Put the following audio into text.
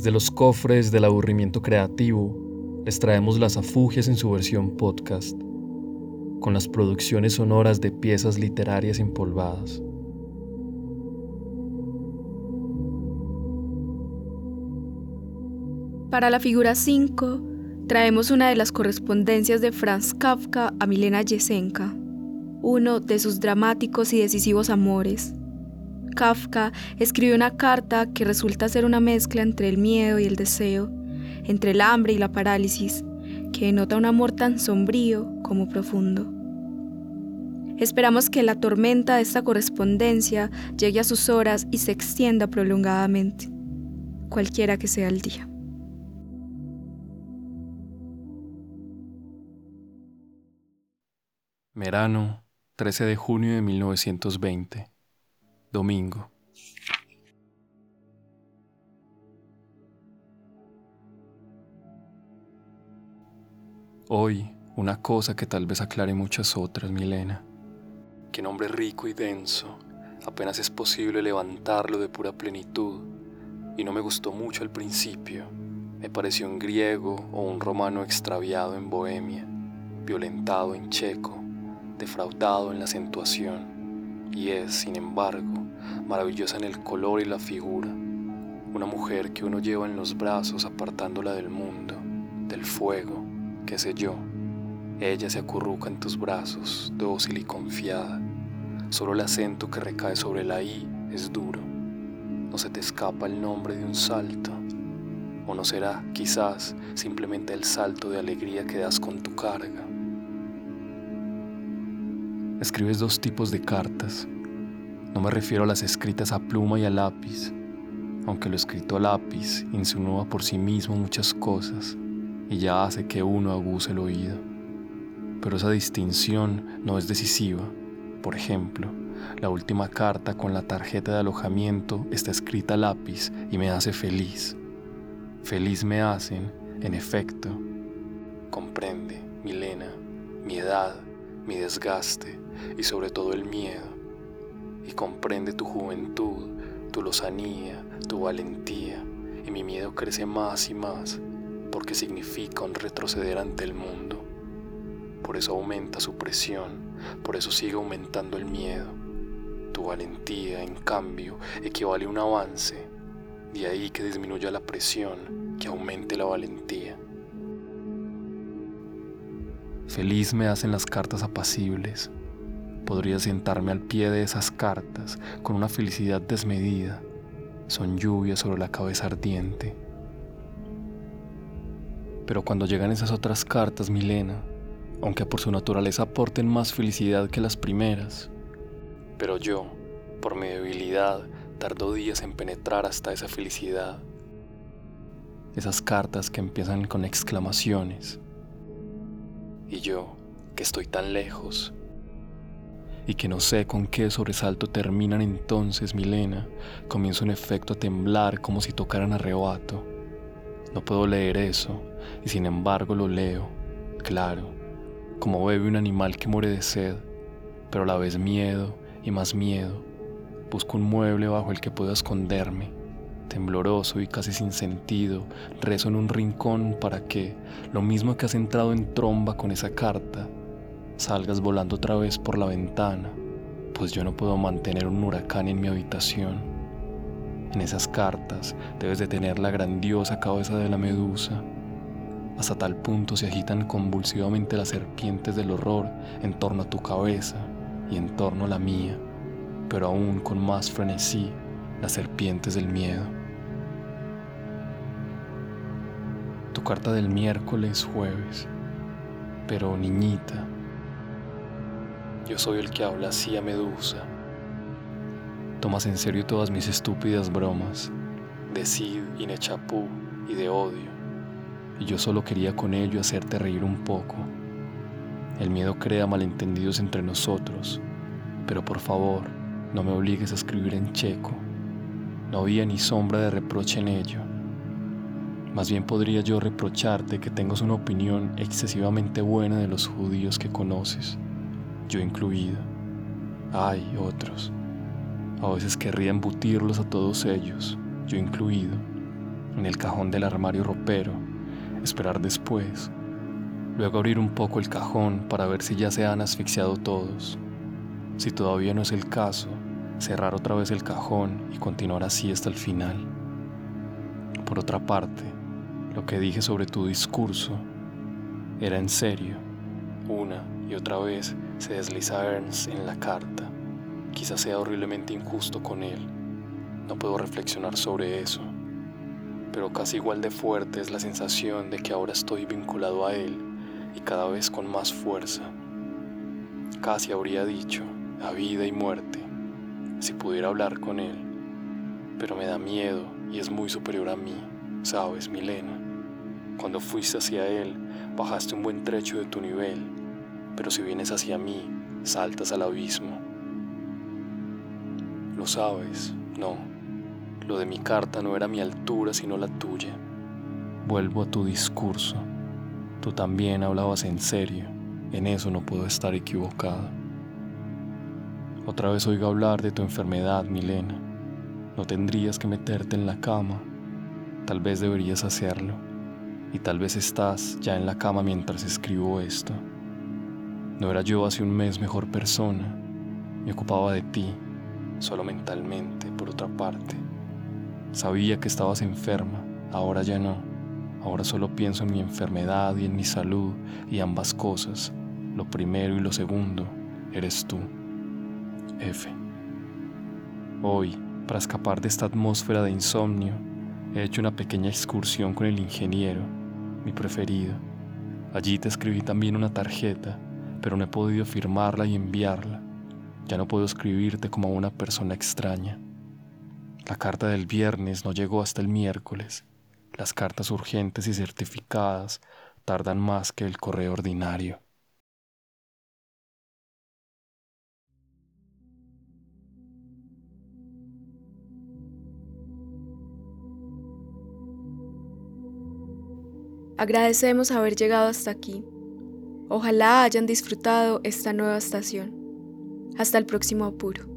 Desde los cofres del aburrimiento creativo, les traemos las afugias en su versión podcast, con las producciones sonoras de piezas literarias empolvadas. Para la figura 5, traemos una de las correspondencias de Franz Kafka a Milena Yesenka, uno de sus dramáticos y decisivos amores. Kafka escribió una carta que resulta ser una mezcla entre el miedo y el deseo, entre el hambre y la parálisis, que denota un amor tan sombrío como profundo. Esperamos que la tormenta de esta correspondencia llegue a sus horas y se extienda prolongadamente, cualquiera que sea el día. Merano, 13 de junio de 1920. Domingo. Hoy, una cosa que tal vez aclare muchas otras, Milena. Que nombre rico y denso, apenas es posible levantarlo de pura plenitud, y no me gustó mucho al principio. Me pareció un griego o un romano extraviado en Bohemia, violentado en checo defraudado en la acentuación, y es, sin embargo, maravillosa en el color y la figura, una mujer que uno lleva en los brazos apartándola del mundo, del fuego, qué sé yo. Ella se acurruca en tus brazos, dócil y confiada. Solo el acento que recae sobre la I es duro. No se te escapa el nombre de un salto. O no será, quizás, simplemente el salto de alegría que das con tu carga escribes dos tipos de cartas. No me refiero a las escritas a pluma y a lápiz, aunque lo escrito a lápiz insinúa por sí mismo muchas cosas y ya hace que uno aguce el oído. Pero esa distinción no es decisiva. Por ejemplo, la última carta con la tarjeta de alojamiento está escrita a lápiz y me hace feliz. Feliz me hacen, en efecto. Comprende, Milena, mi edad, mi desgaste, y sobre todo el miedo, y comprende tu juventud, tu lozanía, tu valentía, y mi miedo crece más y más, porque significa un retroceder ante el mundo. Por eso aumenta su presión, por eso sigue aumentando el miedo. Tu valentía, en cambio, equivale a un avance, de ahí que disminuya la presión, que aumente la valentía. Feliz me hacen las cartas apacibles, Podría sentarme al pie de esas cartas con una felicidad desmedida. Son lluvias sobre la cabeza ardiente. Pero cuando llegan esas otras cartas, Milena, aunque por su naturaleza aporten más felicidad que las primeras, pero yo, por mi debilidad, tardo días en penetrar hasta esa felicidad. Esas cartas que empiezan con exclamaciones. Y yo, que estoy tan lejos, y que no sé con qué sobresalto terminan entonces, Milena, comienzo en efecto a temblar como si tocaran arrebato. No puedo leer eso, y sin embargo lo leo, claro, como bebe un animal que muere de sed, pero a la vez miedo y más miedo. Busco un mueble bajo el que pueda esconderme. Tembloroso y casi sin sentido, rezo en un rincón para que, lo mismo que has entrado en tromba con esa carta, salgas volando otra vez por la ventana, pues yo no puedo mantener un huracán en mi habitación. En esas cartas debes de tener la grandiosa cabeza de la medusa. Hasta tal punto se agitan convulsivamente las serpientes del horror en torno a tu cabeza y en torno a la mía, pero aún con más frenesí las serpientes del miedo. Tu carta del miércoles jueves, pero niñita, yo soy el que habla así a Medusa. Tomas en serio todas mis estúpidas bromas, de Cid y Nechapú y de odio, y yo solo quería con ello hacerte reír un poco. El miedo crea malentendidos entre nosotros, pero por favor, no me obligues a escribir en checo. No había ni sombra de reproche en ello. Más bien podría yo reprocharte que tengas una opinión excesivamente buena de los judíos que conoces yo incluido. Hay otros. A veces querría embutirlos a todos ellos, yo incluido. en el cajón del armario ropero, esperar después, luego abrir un poco el cajón para ver si ya se han asfixiado todos. Si todavía no es el caso, cerrar otra vez el cajón y continuar así hasta el final. Por otra parte, lo que dije sobre tu discurso era en serio. Una y otra vez se desliza Ernst en la carta. Quizás sea horriblemente injusto con él. No puedo reflexionar sobre eso. Pero casi igual de fuerte es la sensación de que ahora estoy vinculado a él y cada vez con más fuerza. Casi habría dicho, a vida y muerte, si pudiera hablar con él. Pero me da miedo y es muy superior a mí, sabes, Milena. Cuando fuiste hacia él, bajaste un buen trecho de tu nivel, pero si vienes hacia mí, saltas al abismo. Lo sabes, no. Lo de mi carta no era mi altura, sino la tuya. Vuelvo a tu discurso. Tú también hablabas en serio. En eso no puedo estar equivocado. Otra vez oigo hablar de tu enfermedad, Milena. No tendrías que meterte en la cama. Tal vez deberías hacerlo. Y tal vez estás ya en la cama mientras escribo esto. No era yo hace un mes mejor persona. Me ocupaba de ti, solo mentalmente, por otra parte. Sabía que estabas enferma, ahora ya no. Ahora solo pienso en mi enfermedad y en mi salud y ambas cosas. Lo primero y lo segundo eres tú. F. Hoy, para escapar de esta atmósfera de insomnio, he hecho una pequeña excursión con el ingeniero, mi preferido. Allí te escribí también una tarjeta, pero no he podido firmarla y enviarla. Ya no puedo escribirte como a una persona extraña. La carta del viernes no llegó hasta el miércoles. Las cartas urgentes y certificadas tardan más que el correo ordinario. Agradecemos haber llegado hasta aquí. Ojalá hayan disfrutado esta nueva estación. Hasta el próximo apuro.